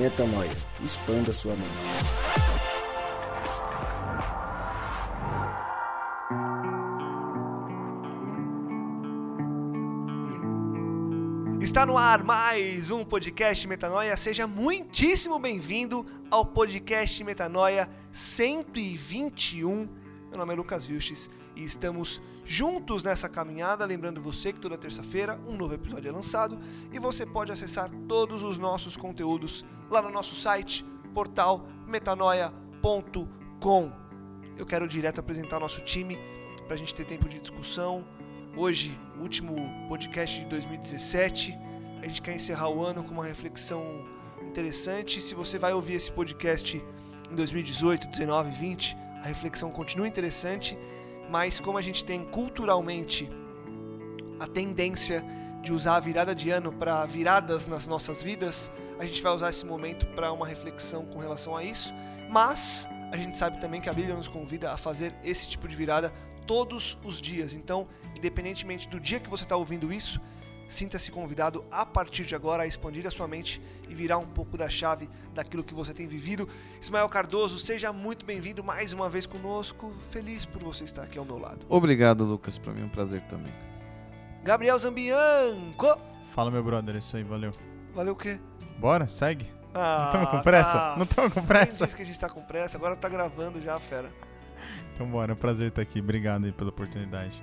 Metanoia. Expanda sua mente. Está no ar mais um podcast Metanoia. Seja muitíssimo bem-vindo ao podcast Metanoia 121. Meu nome é Lucas Vilches e estamos juntos nessa caminhada. Lembrando você que toda terça-feira um novo episódio é lançado e você pode acessar todos os nossos conteúdos lá no nosso site, portal metanoia.com. Eu quero direto apresentar nosso time para a gente ter tempo de discussão. Hoje, último podcast de 2017. A gente quer encerrar o ano com uma reflexão interessante. Se você vai ouvir esse podcast em 2018, 19, 20, a reflexão continua interessante, mas como a gente tem culturalmente a tendência de usar a virada de ano para viradas nas nossas vidas, a gente vai usar esse momento para uma reflexão com relação a isso. Mas a gente sabe também que a Bíblia nos convida a fazer esse tipo de virada todos os dias. Então, independentemente do dia que você está ouvindo isso, sinta-se convidado a partir de agora a expandir a sua mente e virar um pouco da chave daquilo que você tem vivido. Ismael Cardoso, seja muito bem-vindo mais uma vez conosco. Feliz por você estar aqui ao meu lado. Obrigado, Lucas. Para mim é um prazer também. Gabriel Zambianco. Fala, meu brother, isso aí, valeu. Valeu o quê? Bora, segue. Ah, Não estamos com pressa? tá. Não estamos com Quem pressa? disse que a gente tá com pressa? Agora tá gravando já, fera. Então bora, é um prazer estar aqui. Obrigado aí pela oportunidade.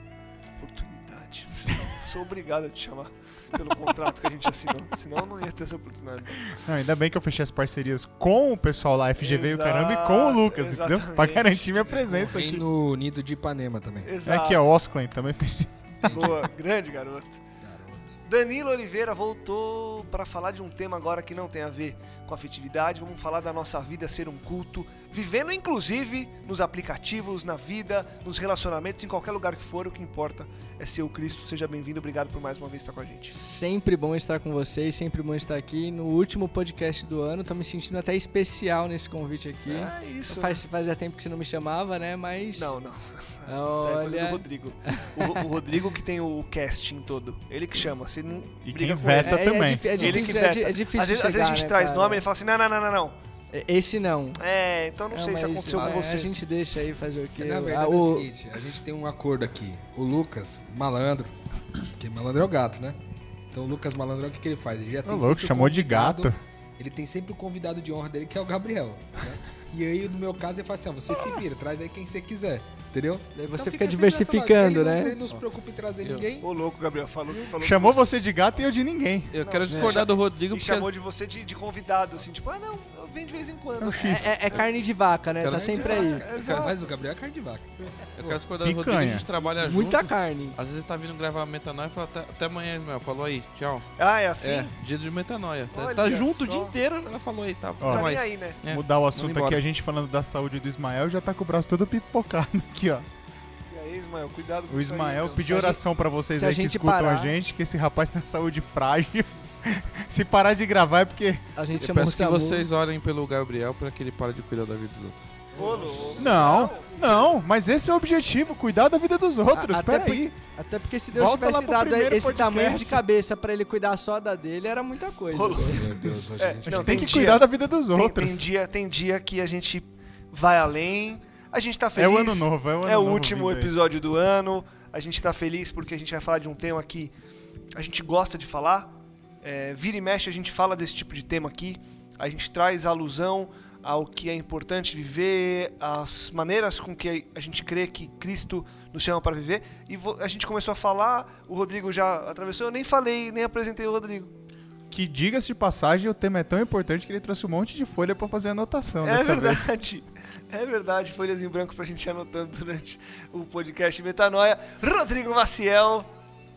Oportunidade. Sou obrigado a te chamar pelo contrato que a gente assinou. Senão eu não ia ter essa oportunidade. Não, ainda bem que eu fechei as parcerias com o pessoal lá, FGV e o caramba, e com o Lucas, entendeu? Pra exatamente. garantir minha presença aqui. no nido de Ipanema também. É Exato. aqui, ó, Osclen também fechei. Boa, grande garoto. Danilo Oliveira voltou para falar de um tema agora que não tem a ver com afetividade. Vamos falar da nossa vida ser um culto, vivendo inclusive nos aplicativos, na vida, nos relacionamentos, em qualquer lugar que for. O que importa é ser o Cristo. Seja bem-vindo. Obrigado por mais uma vez estar com a gente. Sempre bom estar com vocês, sempre bom estar aqui no último podcast do ano. Tô me sentindo até especial nesse convite aqui. É isso. Faz, fazia tempo que você não me chamava, né? Mas. Não, não. Isso aí é coisa do. Rodrigo. O, o Rodrigo que tem o casting todo. Ele que chama. Você não E briga quem com ele. veta também. é Ele que difícil, é, di- veta. é difícil às, vezes, às vezes a chegar, gente né, traz cara? nome e ele fala assim: não, não, não, não, não. É, Esse não. É, então não É, sei se aconteceu com ah, você. A gente deixa aí fazer o quê? Na Ah, verdade é o- o seguinte, a gente tem um acordo aqui. O Lucas, malandro, porque malandro é o gato, né? Então o Lucas Malandro, o que, que ele faz? Ele já tem louco, chamou de gato. Ele tem sempre o convidado de honra dele, que é o Gabriel. né? E aí, no meu caso, ele fala assim, ó, você se vira, traz aí quem você quiser, entendeu? Daí Então você fica fica sempre nessa diversificando, ele né? Não, ele não se preocupa em trazer ninguém. Ô, louco, Gabriel. Falou, falou Chamou que você de gato e eu de ninguém. Eu quero Não, discordar é. do Rodrigo E porque chamou de você de, de convidado, assim, tipo, ah, não, eu venho de vez em quando. É o X. É, é carne de vaca, né? Cara, Tá sempre aí. Exato. Mas o Gabriel é carne de vaca. eu quero discordar do Rodrigo, a gente trabalha Muita junto. carne. Às vezes ele tá vindo gravar metanoia e fala até, amanhã, Ismael. Falou aí, tchau. Ah, é assim? É, dia de metanoia. Tá- Olha Tá junto o só. dia inteiro, ela falou aí, tá. Ó. Tá nem aí. né? É, Mudar o assunto aqui, a gente falando da saúde do Ismael já tá com o braço todo pipocado aqui, ó. E aí, Ismael, cuidado com O Ismael pediu a oração pra vocês se a aí que gente escutam a parar- gente, que esse rapaz tem saúde frágil. Se parar de gravar é porque. A gente Eu chamou o peço que Samu. vocês orem pelo Gabriel pra que ele pare de cuidar da vida dos outros. Ô, louco. Não, não, mas esse é o objetivo, cuidar da vida dos outros. A- até Peraí. Até porque se Deus Volta lá tivesse pro dado primeiro esse podcast. tamanho de cabeça pra ele cuidar só da dele, era muita coisa. Ô, velho. Meu Deus, hoje É, a gente não, A gente tem tem que dia- cuidar da vida dos Tem, outros. tem dia, tem dia que a gente vai além, a gente tá É feliz. o ano novo, é o ano É o novo último episódio do ano. A gente tá feliz porque a gente vai falar de um tema que a gente gosta de falar. É, vira e mexe, a gente fala desse tipo de tema aqui. A gente traz alusão ao que é importante viver, as maneiras com que a gente crê que Cristo nos chama para viver. E a gente começou a falar, o Rodrigo já atravessou, eu nem falei, nem apresentei o Rodrigo. Que diga-se de passagem, o tema é tão importante que ele trouxe um monte de folha pra fazer anotação É dessa vez. É verdade, folhas em branco pra gente ir anotando durante o podcast Metanoia. Rodrigo Maciel.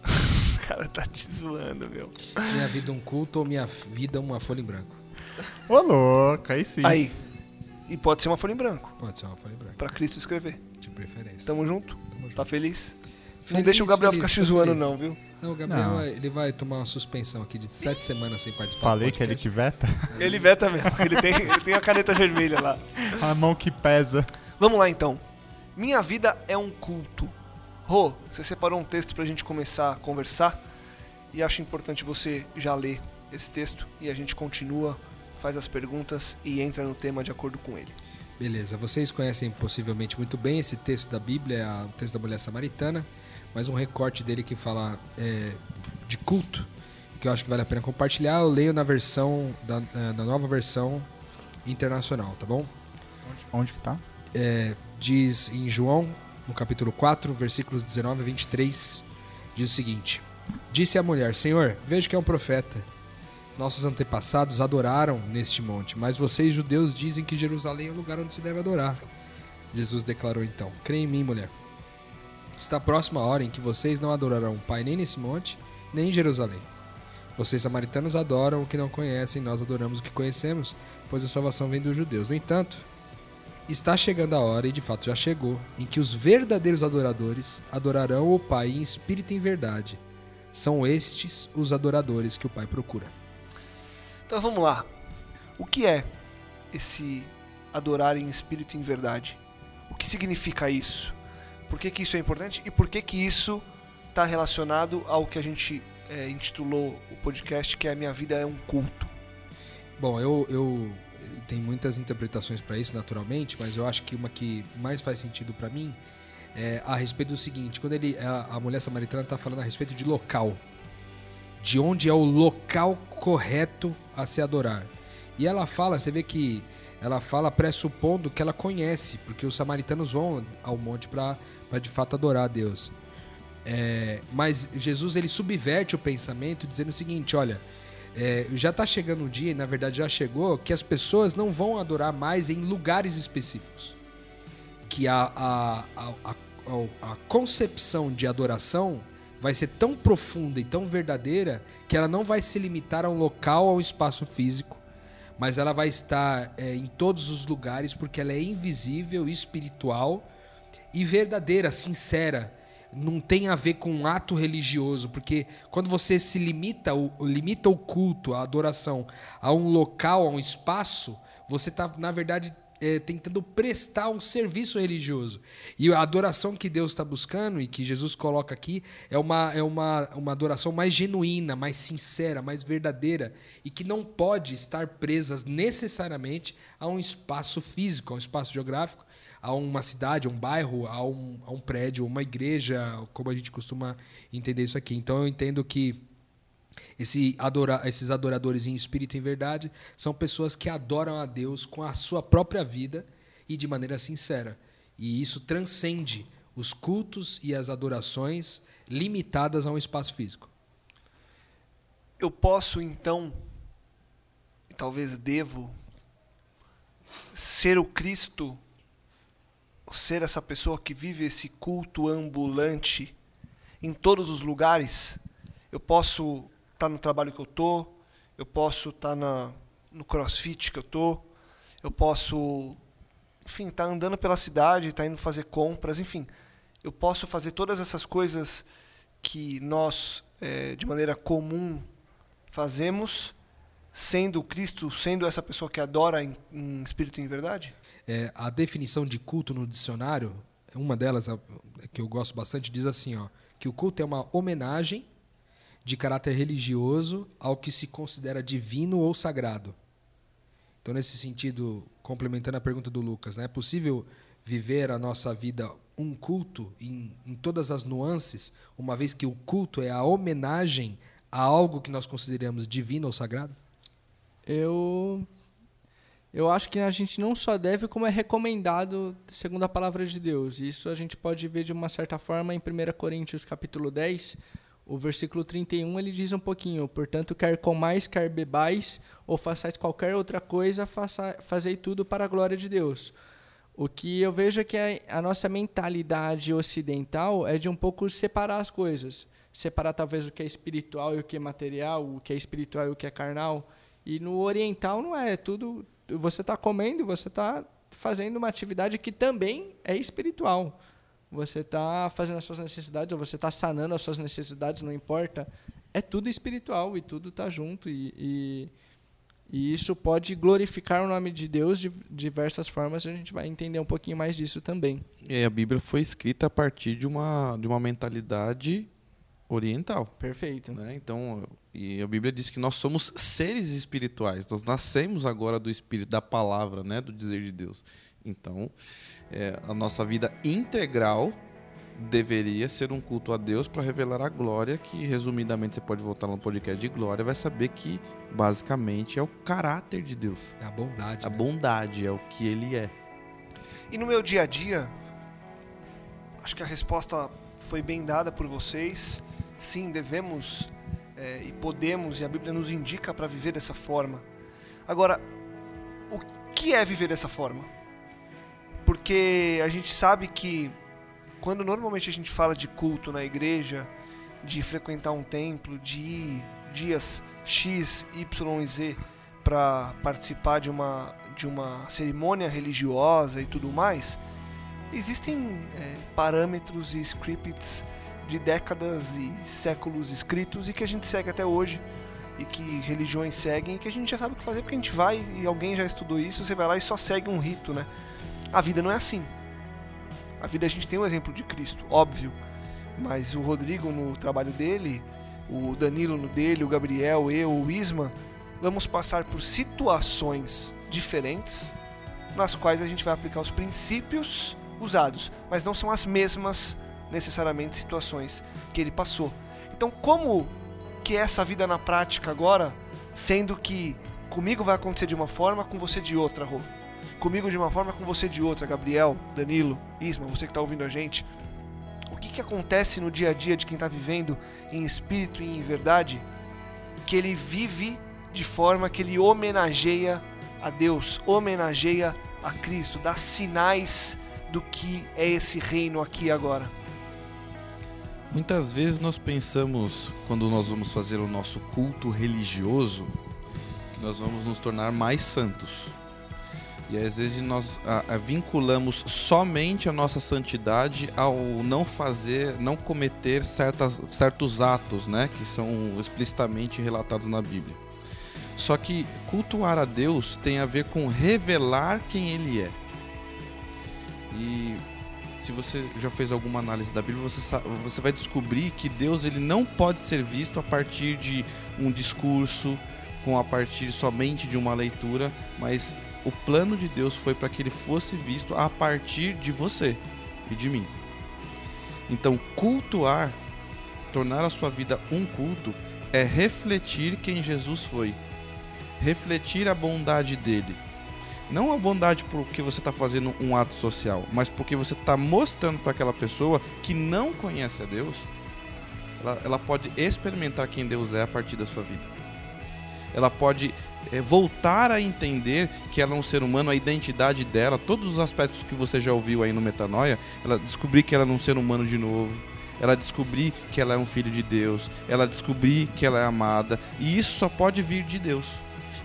O cara tá te zoando, meu. Minha vida um culto ou minha vida é uma folha em branco? Ô, louco, aí sim. Aí. E pode ser uma folha em branco, Pode ser uma folha em branco, pra Cristo escrever. de preferência. Tamo junto? Tamo junto. Tá feliz? Não Feliz, deixa o Gabriel feliz, ficar te tô zoando, não, viu? Não, o Gabriel Não. vai- ele vai tomar uma suspensão aqui de sete semanas sem participar. Falei que ele podcast. que veta. Ele veta mesmo, ele tem, ele tem a caneta vermelha lá. A mão que pesa. Vamos lá então. Minha vida é um culto. Rô, você separou um texto pra gente começar a conversar e acho importante você já ler esse texto e a gente continua faz as perguntas e entra no tema de acordo com ele. Beleza, vocês conhecem possivelmente muito bem esse texto da Bíblia, é o texto da mulher samaritana, mas um recorte dele que fala é, de culto, que eu acho que vale a pena compartilhar, eu leio na versão, da, é, na nova versão internacional, tá bom? Onde, onde que tá? É, diz em João, no capítulo 4, versículos 19 a 23, diz o seguinte: Disse a mulher: Senhor, vejo que é um profeta. Nossos antepassados adoraram neste monte, mas vocês, judeus, dizem que Jerusalém é o lugar onde se deve adorar. Jesus declarou então: Crê em mim, mulher. Está próxima a hora em que vocês não adorarão o Pai nem nesse monte, nem em Jerusalém. Vocês, samaritanos, adoram o que não conhecem, nós adoramos o que conhecemos, pois a salvação vem dos judeus. No entanto, está chegando a hora, e de fato já chegou, em que os verdadeiros adoradores adorarão o Pai em espírito e em verdade. São estes os adoradores que o Pai procura. Então vamos lá. O que é esse adorar em espírito e em verdade? O que significa isso? Por que, que isso é importante e por que, que isso está relacionado ao que a gente é, intitulou o podcast, que é A Minha Vida é um Culto? Bom, eu, eu tem muitas interpretações para isso, naturalmente, mas eu acho que uma que mais faz sentido para mim é a respeito do seguinte: quando ele, a, a mulher samaritana está falando a respeito de local, de onde é o local correto a se adorar. E ela fala, você vê que ela fala pressupondo que ela conhece, porque os samaritanos vão ao monte para de fato adorar a Deus. É, mas Jesus ele subverte o pensamento dizendo o seguinte: olha, é, já está chegando o dia, e na verdade já chegou, que as pessoas não vão adorar mais em lugares específicos. Que a, a, a, a, concepção de adoração vai ser tão profunda e tão verdadeira que ela não vai se limitar a um local, a um espaço físico, mas ela vai estar é, em todos os lugares porque ela é invisível, espiritual e verdadeira, sincera. Não tem a ver com um ato religioso, porque quando você se limita, o, limita o culto, a adoração a um local, a um espaço, você está, na verdade, é, tentando prestar um serviço religioso. E a adoração que Deus está buscando e que Jesus coloca aqui é uma, é uma, uma adoração mais genuína, mais sincera, mais verdadeira e que não pode estar presas necessariamente a um espaço físico, a um espaço geográfico, a uma cidade, a um bairro, a um, a um prédio, uma igreja, como a gente costuma entender isso aqui. Então eu entendo que esse adora, esses adoradores em espírito e em verdade são pessoas que adoram a Deus com a sua própria vida e de maneira sincera. E isso transcende os cultos e as adorações limitadas a um espaço físico. Eu posso então, talvez devo, ser o Cristo, ser essa pessoa que vive esse culto ambulante em todos os lugares. Eu posso estar tá no trabalho que eu tô, eu posso estar tá no crossfit que eu tô, eu posso, enfim, estar tá andando pela cidade, estar tá indo fazer compras, enfim, eu posso fazer todas essas coisas que nós, é, de maneira comum, fazemos, sendo Cristo, sendo essa pessoa que adora em, em espírito e em verdade? É, a definição de culto no dicionário, uma delas que eu gosto bastante, diz assim, ó, que o culto é uma homenagem de caráter religioso ao que se considera divino ou sagrado. Então, nesse sentido, complementando a pergunta do Lucas, né, é possível viver a nossa vida um culto em, em todas as nuances, uma vez que o culto é a homenagem a algo que nós consideramos divino ou sagrado? Eu eu acho que a gente não só deve, como é recomendado segundo a palavra de Deus. Isso a gente pode ver de uma certa forma em 1 Coríntios capítulo 10, o versículo 31 ele diz um pouquinho, portanto, quer comais, quer bebais, ou façais qualquer outra coisa, faça, fazei tudo para a glória de Deus. O que eu vejo é que a, a nossa mentalidade ocidental é de um pouco separar as coisas. Separar talvez o que é espiritual e o que é material, o que é espiritual e o que é carnal. E no oriental não é, é tudo. Você está comendo, você está fazendo uma atividade que também é espiritual você está fazendo as suas necessidades, ou você está sanando as suas necessidades, não importa. É tudo espiritual e tudo está junto. E, e, e, isso pode glorificar o nome de Deus de diversas formas. A gente vai entender um pouquinho mais disso também. E a Bíblia foi escrita a partir de uma, de uma mentalidade oriental. Perfeito. né? Então, e a Bíblia diz que nós somos seres espirituais. Nós nascemos agora do Espírito, da palavra, né? Do dizer de Deus. Então, é, a nossa vida integral deveria ser um culto a Deus para revelar a glória, que resumidamente você pode voltar no podcast de glória, vai saber que basicamente é o caráter de Deus. É a bondade. A né? bondade é o que ele é. E no meu dia a dia, acho que a resposta foi bem dada por vocês. Sim, devemos é, e podemos, e a Bíblia nos indica para viver dessa forma. Agora, o que é viver dessa forma? Porque a gente sabe que quando normalmente a gente fala de culto na igreja, de frequentar um templo, de ir dias X, Y e Z para participar de uma, de uma cerimônia religiosa e tudo mais, existem é, parâmetros e scripts de décadas e séculos escritos e que a gente segue até hoje e que religiões seguem e que a gente já sabe o que fazer porque a gente vai e alguém já estudou isso, você vai lá e só segue um rito, né? A vida não é assim. A vida a gente tem o exemplo de Cristo, óbvio, mas o Rodrigo no trabalho dele, o Danilo no dele, o Gabriel, eu, o Isma, vamos passar por situações diferentes nas quais a gente vai aplicar os princípios usados, mas não são as mesmas necessariamente situações que ele passou. Então, como que é essa vida na prática agora, sendo que comigo vai acontecer de uma forma, com você de outra, Rô? Comigo de uma forma, com você de outra, Gabriel, Danilo, Isma, você que está ouvindo a gente. O que, que acontece no dia a dia de quem está vivendo em espírito e em verdade? Que ele vive de forma que ele homenageia a Deus, homenageia a Cristo, dá sinais do que é esse reino aqui e agora. Muitas vezes nós pensamos, quando nós vamos fazer o nosso culto religioso, que nós vamos nos tornar mais santos. E às vezes nós ah, ah, vinculamos somente a nossa santidade ao não fazer, não cometer certas, certos atos, né, que são explicitamente relatados na Bíblia. Só que cultuar a Deus tem a ver com revelar quem Ele é. E se você já fez alguma análise da Bíblia, você, sa- você vai descobrir que Deus ele não pode ser visto a partir de um discurso, com a partir somente de uma leitura, mas o plano de Deus foi para que ele fosse visto a partir de você e de mim. Então, cultuar, tornar a sua vida um culto, é refletir quem Jesus foi, refletir a bondade dele. Não a bondade porque você está fazendo um ato social, mas porque você está mostrando para aquela pessoa que não conhece a Deus, ela, ela pode experimentar quem Deus é a partir da sua vida. Ela pode é, voltar a entender que ela é um ser humano, a identidade dela, todos os aspectos que você já ouviu aí no Metanoia, ela descobrir que ela é um ser humano de novo, ela descobrir que ela é um filho de Deus, ela descobrir que ela é amada, e isso só pode vir de Deus.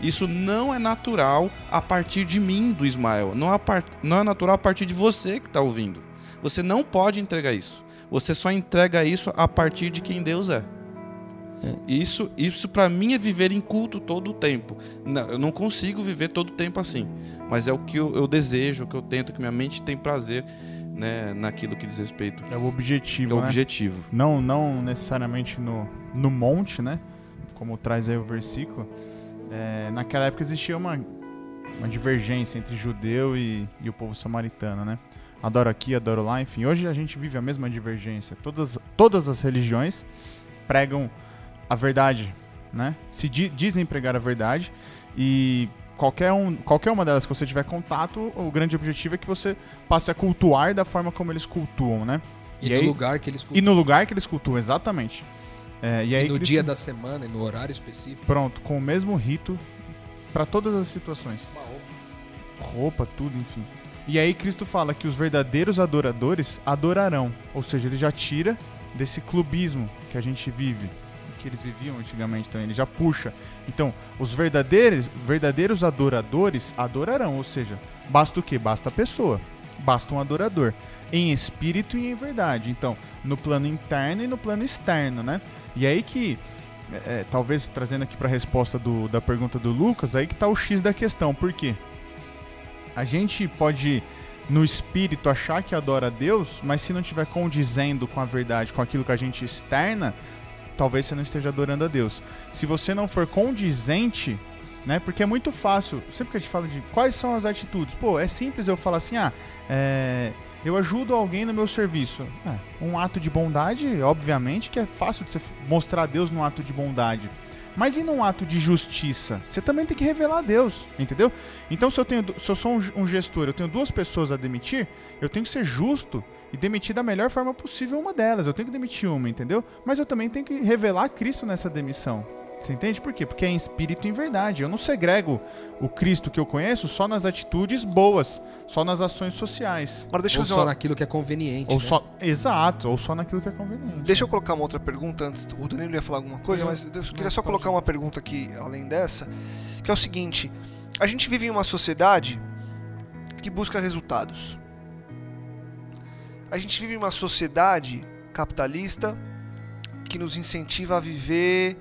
Isso não é natural a partir de mim, do Ismael. Não, a par... não é natural a partir de você que está ouvindo. Você não pode entregar isso. Você só entrega isso a partir de quem Deus é. Isso, isso para mim é viver em culto todo o tempo. Não, eu não consigo viver todo o tempo assim, mas é o que eu, eu desejo, o que eu tento, que minha mente tem prazer né, naquilo que diz respeito. É o objetivo, É o né? objetivo. Não, não necessariamente no, no monte, né? Como traz aí o versículo. É, naquela época existia uma, uma divergência entre judeu e, e o povo samaritano, né? Adoro aqui, adoro lá, enfim. Hoje a gente vive a mesma divergência. Todas, todas as religiões pregam a verdade, né? Se di- dizem pregar a verdade e qualquer, um, qualquer uma delas que você tiver contato, o grande objetivo é que você passe a cultuar da forma como eles cultuam, né? E, E no aí- lugar que eles E no lugar que eles cultuam, exatamente. É, e e aí no dia da semana e no horário específico. Pronto, com o mesmo rito para todas as situações. Roupa, tudo, enfim. E aí Cristo fala que os verdadeiros adoradores adorarão. Ou seja, ele já tira desse clubismo que a gente vive. Que eles viviam antigamente também. Ele já puxa. Então, os verdadeiros, verdadeiros adoradores adorarão. Ou seja, basta o quê? Basta a pessoa. Basta um adorador. Em espírito e em verdade. Então, no plano interno e no plano externo, né? E aí que é, é, talvez trazendo aqui para a resposta do- da pergunta do Lucas, aí que tá o X da questão. Por quê? A gente pode no espírito achar que adora a Deus, mas se não estiver condizendo com a verdade, com aquilo que a gente externa, talvez você não esteja adorando a Deus. Se você não for condizente, né? Porque é muito fácil. Sempre que a gente fala de quais são as atitudes, pô, é simples eu falar assim, ah, é, eu ajudo alguém no meu serviço. É, um ato de bondade, obviamente, que é fácil de você mostrar Deus num ato de bondade. Mas e num ato de justiça? Você também tem que revelar a Deus, entendeu? Então, se eu, tenho, se eu sou um, um gestor, eu tenho duas pessoas a demitir, eu tenho que ser justo e demitir da melhor forma possível uma delas. Eu tenho que demitir uma, entendeu? Mas eu também tenho que revelar Cristo nessa demissão. Você entende por quê? Porque é em espírito e em verdade. Eu não segrego o Cristo que eu conheço só nas atitudes boas, só nas ações sociais. Agora deixa eu Ou fazer só uma... naquilo que é conveniente. Ou né? só, exato, ou só naquilo que é conveniente. Deixa eu colocar uma outra pergunta antes. O Danilo ia falar alguma coisa, Eu- mas eu queria só colocar uma pergunta aqui além dessa, que é o seguinte: a gente vive em uma sociedade que busca resultados. A gente vive em uma sociedade capitalista que nos incentiva a viver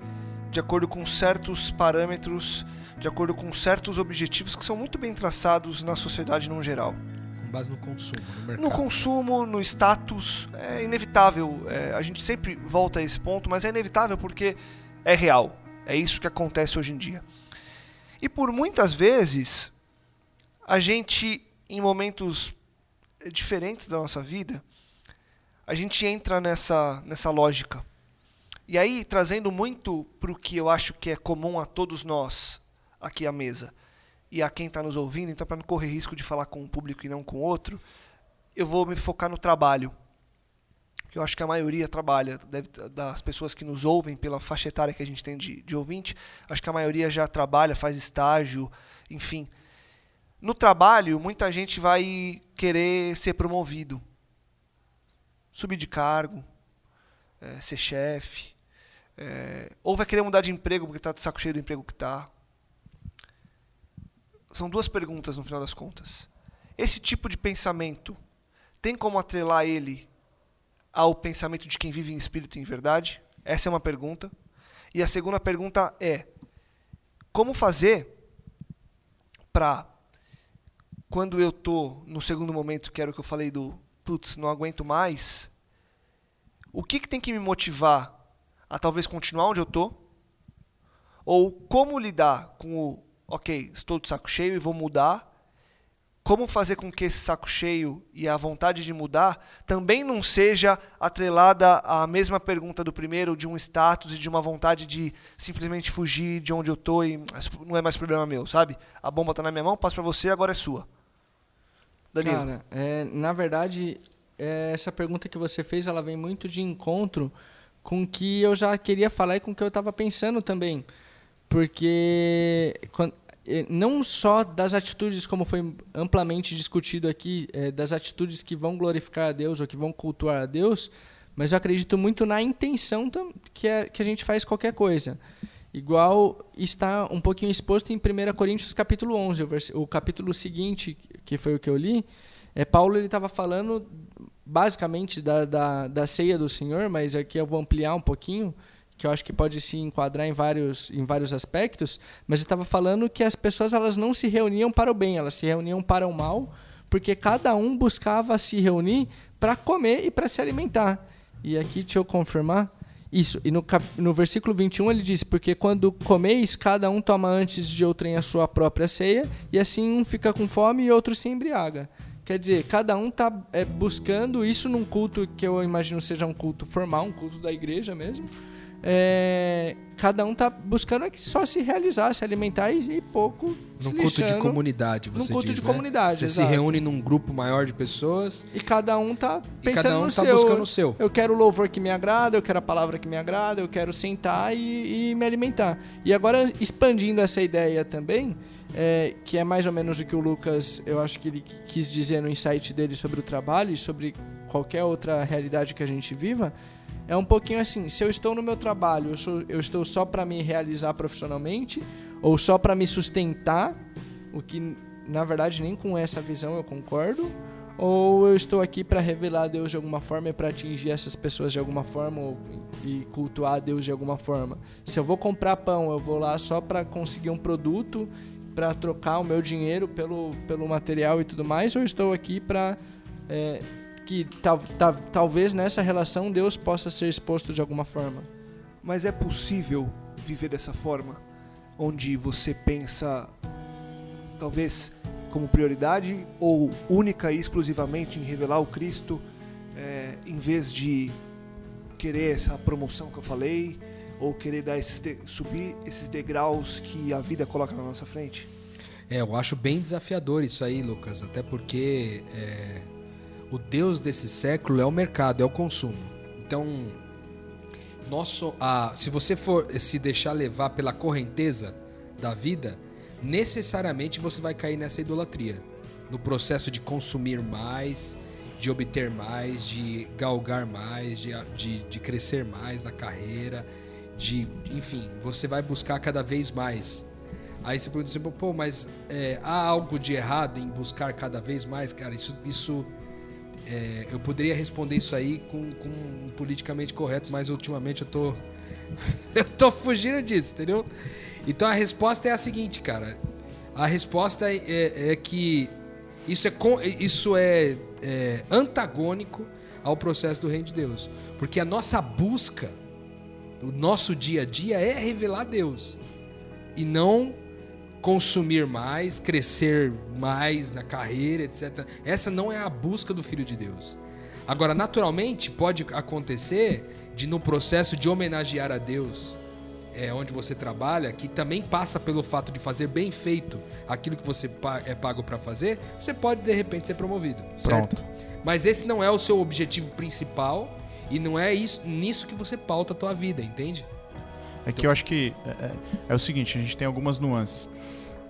de acordo com certos parâmetros, de acordo com certos objetivos que são muito bem traçados na sociedade no geral. Com base no consumo, no mercado. No consumo, no status, é inevitável. é, a gente sempre volta a esse ponto, mas é inevitável porque é real. É isso que acontece hoje em dia. E por muitas vezes, a gente, em momentos diferentes da nossa vida, a gente entra nessa, nessa lógica. E aí, trazendo muito para o que eu acho que é comum a todos nós aqui à mesa e a quem está nos ouvindo, então para não correr risco de falar com um público e não com outro, eu vou me focar no trabalho. Que eu acho que a maioria trabalha, deve- das pessoas que nos ouvem, pela faixa etária que a gente tem de, de ouvinte, acho que a maioria já trabalha, faz estágio, enfim. No trabalho, muita gente vai querer ser promovido, subir de cargo, eh, ser chefe, eh, ou vai querer mudar de emprego porque está de saco cheio do emprego que está. São duas perguntas no final das contas. Esse tipo de pensamento tem como atrelar ele ao pensamento de quem vive em espírito e em verdade? Essa é uma pergunta. E a segunda pergunta é: como fazer para quando eu tô no segundo momento, que era o que eu falei do putz, não aguento mais, o que, que tem que me motivar a talvez continuar onde eu tô? Ou como lidar com o, ok, estou de saco cheio e vou mudar? Como fazer com que esse saco cheio e a vontade de mudar também não seja atrelada à mesma pergunta do primeiro, de um status e de uma vontade de simplesmente fugir de onde eu tô e "Mas não é mais problema meu, sabe? A bomba tá na minha mão, passo para você, agora é sua. Danilo. Cara, é, na verdade, é, essa pergunta que você fez, ela vem muito de encontro com o que eu já queria falar e com o que eu estava pensando também. Porque quan- eh, não só das atitudes, como foi amplamente discutido aqui, eh, das atitudes que vão glorificar a Deus ou que vão cultuar a Deus, mas eu acredito muito na intenção que, é, que a gente faz qualquer coisa. Igual está um pouquinho exposto em 1 Coríntios capítulo 11, o, o capítulo seguinte, que foi o que eu li, é, Paulo ele estava falando basicamente da, da, da ceia do Senhor, mas aqui eu vou ampliar um pouquinho, que eu acho que pode se enquadrar em vários, em vários aspectos, mas ele estava falando que as pessoas elas não se reuniam para o bem, elas se reuniam para o mal, porque cada um buscava se reunir para comer e para se alimentar. E aqui, deixa eu confirmar, isso, e no, cap- no versículo 21 ele diz: Porque quando comeis, cada um toma antes de outrem a sua própria ceia, e assim um fica com fome e outro se embriaga. Quer dizer, cada um está buscando isso num culto que eu imagino seja um culto formal, um culto da igreja mesmo. É, cada um está buscando aqui só se realizar, se alimentar e, e pouco se Num culto de comunidade, Num você culto diz, de né? comunidade, Você exato. se reúne num grupo maior de pessoas E cada um tá pensando cada um no está seu. buscando o seu. Eu quero o louvor que me agrada, eu quero a palavra que me agrada, eu quero sentar e, e me alimentar. E agora, expandindo essa ideia também, é, que é mais ou menos o que o Lucas, eu acho que ele quis dizer no insight dele sobre o trabalho e sobre qualquer outra realidade que a gente viva, é um pouquinho assim: se eu estou no meu trabalho, eu, sou- eu estou só para me realizar profissionalmente ou só para me sustentar, o que na verdade nem com essa visão eu concordo ou eu estou aqui para revelar a Deus de alguma forma e para atingir essas pessoas de alguma forma ou, e cultuar a Deus de alguma forma. Se eu vou comprar pão, eu vou lá só para conseguir um produto para trocar o meu dinheiro pelo, pelo material e tudo mais, ou estou aqui para é, que tal, tal, talvez nessa relação Deus possa ser exposto de alguma forma? Mas é possível viver dessa forma, onde você pensa, talvez como prioridade ou única e exclusivamente em revelar o Cristo, é, em vez de querer essa promoção que eu falei, ou querer dar esses subir esses degraus que a vida coloca na nossa frente? É, eu acho bem desafiador isso aí, Lucas, até porque é, o Deus desse século é o mercado, é o consumo. Então, nosso, a, se você for se deixar levar pela correnteza da vida, necessariamente você vai cair nessa idolatria, no processo de consumir mais, de obter mais, de galgar mais, de, de, de crescer mais na carreira, de, enfim, você vai buscar cada vez mais. Aí você pergunta assim, pô, mas é, há algo de errado em buscar cada vez mais? Cara, isso, isso é, eu poderia responder isso aí com, com um politicamente correto, mas ultimamente eu tô, eu tô fugindo disso, entendeu? Então a resposta é a seguinte, cara. A resposta é, é, é que isso é, isso é, é antagônico ao processo do reino de Deus. Porque a nossa busca, o nosso dia a dia é revelar Deus. E não consumir mais, crescer mais na carreira, etc. Essa não é a busca do Filho de Deus. Agora, naturalmente, pode acontecer de no processo de homenagear a Deus, é, onde você trabalha, que também passa pelo fato de fazer bem feito aquilo que você é pago para fazer, você pode de repente ser promovido, certo? Pronto. Mas esse não é o seu objetivo principal e não é isso, nisso que você pauta a tua vida, entende? É que eu acho que é, é, é o seguinte, a gente tem algumas nuances.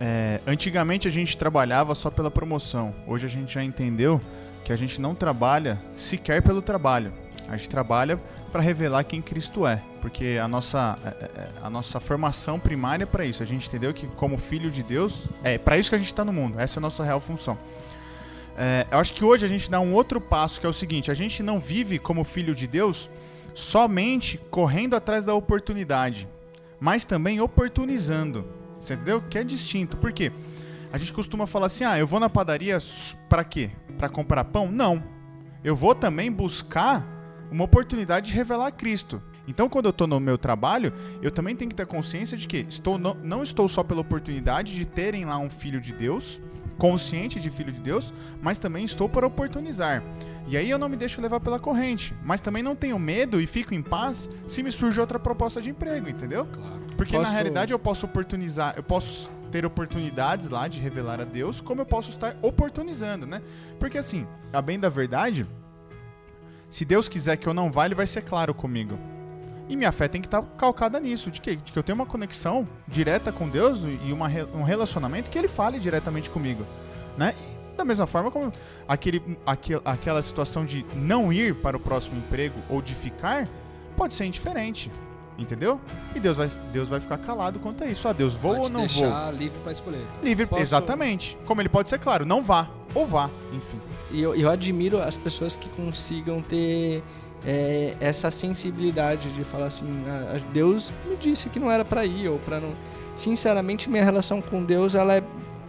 É, antigamente a gente trabalhava só pela promoção. Hoje a gente já entendeu que a gente não trabalha sequer pelo trabalho. A gente trabalha para revelar quem Cristo é, porque a nossa, é, é, a nossa formação primária é para isso. A gente entendeu que, como filho de Deus, é para isso que a gente está no mundo. Essa é a nossa real função. É, eu acho que hoje a gente dá um outro passo, que é o seguinte: a gente não vive como filho de Deus somente correndo atrás da oportunidade, mas também oportunizando. Você entendeu? Que é distinto. Por quê? A gente costuma falar assim: ah, eu vou na padaria para quê? Para comprar pão? Não. Eu vou também buscar uma oportunidade de revelar Cristo. Então, quando eu estou no meu trabalho, eu também tenho que ter consciência de que estou, não, não estou só pela oportunidade de terem lá um filho de Deus, consciente de filho de Deus, mas também estou para oportunizar. E aí eu não me deixo levar pela corrente, mas também não tenho medo e fico em paz se me surge outra proposta de emprego, entendeu? Claro. Porque posso... na realidade eu posso oportunizar, eu posso ter oportunidades lá de revelar a Deus, como eu posso estar oportunizando, né? Porque assim, a bem da verdade, se Deus quiser que eu não vá, ele vai ser claro comigo. E minha fé tem que estar calcada nisso, de que, de que eu tenho uma conexão direta com Deus e uma, um relacionamento que ele fale diretamente comigo, né? E, da mesma forma como aquele, aquel, aquela situação de não ir para o próximo emprego ou de ficar, pode ser indiferente. Entendeu? E Deus vai, Deus vai ficar calado quanto a isso. Ah, Deus, vou ou não deixar vou? livre para escolher. Livre, Posso... exatamente. Como ele pode ser claro, não vá ou vá, enfim. E eu, eu admiro as pessoas que consigam ter é, essa sensibilidade de falar assim, ah, Deus me disse que não era para ir ou para não. Sinceramente, minha relação com Deus ela é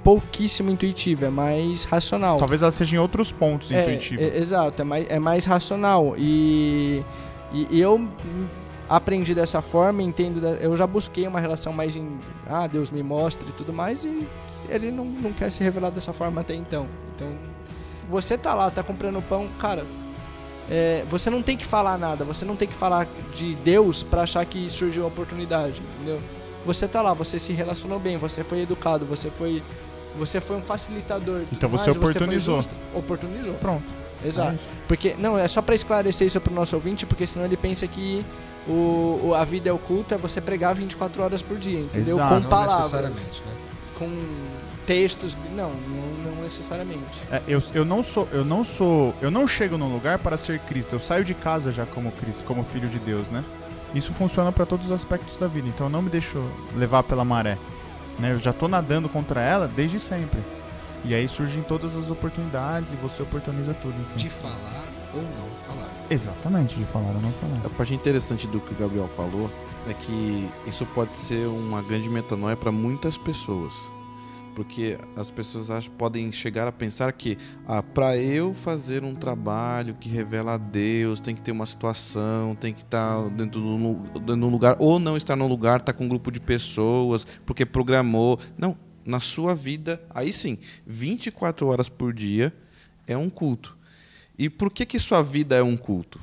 pouquíssimo intuitiva, é mais racional. Talvez ela seja em outros pontos é, intuitiva. É, exato, é mais, é mais racional e, e eu aprendi dessa forma, entendo. Eu já busquei uma relação mais em. Ah, Deus me mostra e tudo mais, e ele não, não quer se revelar dessa forma até então. Então, você tá lá, tá comprando pão, cara. É, você não tem que falar nada, você não tem que falar de Deus para achar que surgiu uma oportunidade, entendeu? Você tá lá, você se relacionou bem, você foi educado, você foi, você foi um facilitador. Então você oportunizou. Você oportunizou. Pronto. Exato. É porque não é só para esclarecer isso pro nosso ouvinte, porque senão ele pensa que o, o, a vida é oculta é você pregar 24 horas por dia, entendeu? Exato. Com palavras. Né? Com textos. Não, não necessariamente. É, eu, eu não sou. Eu não sou. Eu não chego num lugar para ser Cristo. Eu saio de casa já como Cristo, como filho de Deus, né? Isso funciona para todos os aspectos da vida. Então eu não me deixo levar pela maré. Né? Eu já tô nadando contra ela desde sempre. E aí surgem todas as oportunidades e você oportuniza tudo. Enfim. De falar ou não falar. Exatamente, de falar ou não falar. A parte interessante do que o Gabriel falou é que isso pode ser uma grande metanoia para muitas pessoas. Porque as pessoas acham, podem chegar a pensar que ah, para eu fazer um trabalho que revela a Deus, tem que ter uma situação, tem que estar tá dentro de um lugar, ou não estar num lugar, estar tá com um grupo de pessoas, porque programou. Não, na sua vida, aí sim, 24 horas por dia é um culto. E por que, que sua vida é um culto?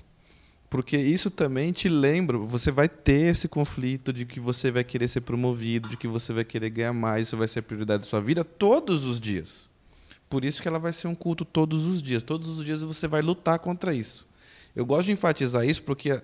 Porque isso também te lembra, você vai ter esse conflito de que você vai querer ser promovido, de que você vai querer ganhar mais, isso vai ser a prioridade da sua vida todos os dias. Por isso que ela vai ser um culto todos os dias. Todos os dias você vai lutar contra isso. Eu gosto de enfatizar isso porque,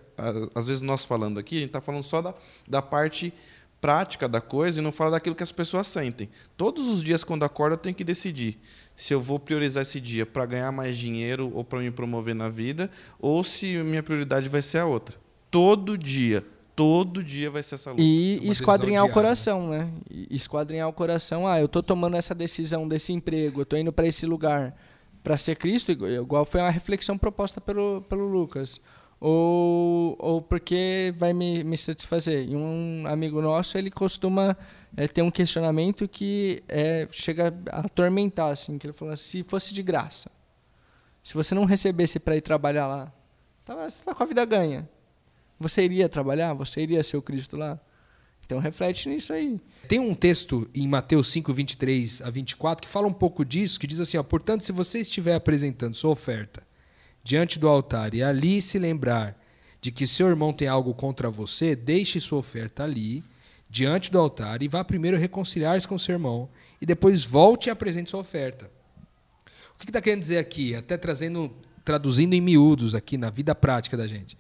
às vezes, nós falando aqui, a gente está falando só da, da parte prática da coisa e não fala daquilo que as pessoas sentem. Todos os dias, quando acordo, eu tenho que decidir se eu vou priorizar esse dia para ganhar mais dinheiro ou para me promover na vida, ou se minha prioridade vai ser a outra. Todo dia, todo dia vai ser essa luta. E é esquadrinhar o coração, né? Esquadrinhar o coração. Ah, eu estou tomando essa decisão desse emprego, eu estou indo para esse lugar para ser Cristo, igual foi uma reflexão proposta pelo, pelo Lucas ou, ou porque vai me, me satisfazer. E um amigo nosso, ele costuma é, ter um questionamento que é, chega a atormentar, assim, que ele fala, se fosse de graça, se você não recebesse para ir trabalhar lá, tá, você está com a vida ganha. Você iria trabalhar? Você iria ser o Cristo lá? Então reflete nisso aí. Tem um texto em Mateus 5, 23 a 24 que fala um pouco disso, que diz assim, ó, portanto, se você estiver apresentando sua oferta diante do altar e ali se lembrar de que seu irmão tem algo contra você, deixe sua oferta ali, diante do altar, e vá primeiro reconciliar-se com seu irmão, e depois volte e apresente sua oferta. O que está querendo dizer aqui? Até trazendo, traduzindo em miúdos aqui na vida prática da gente.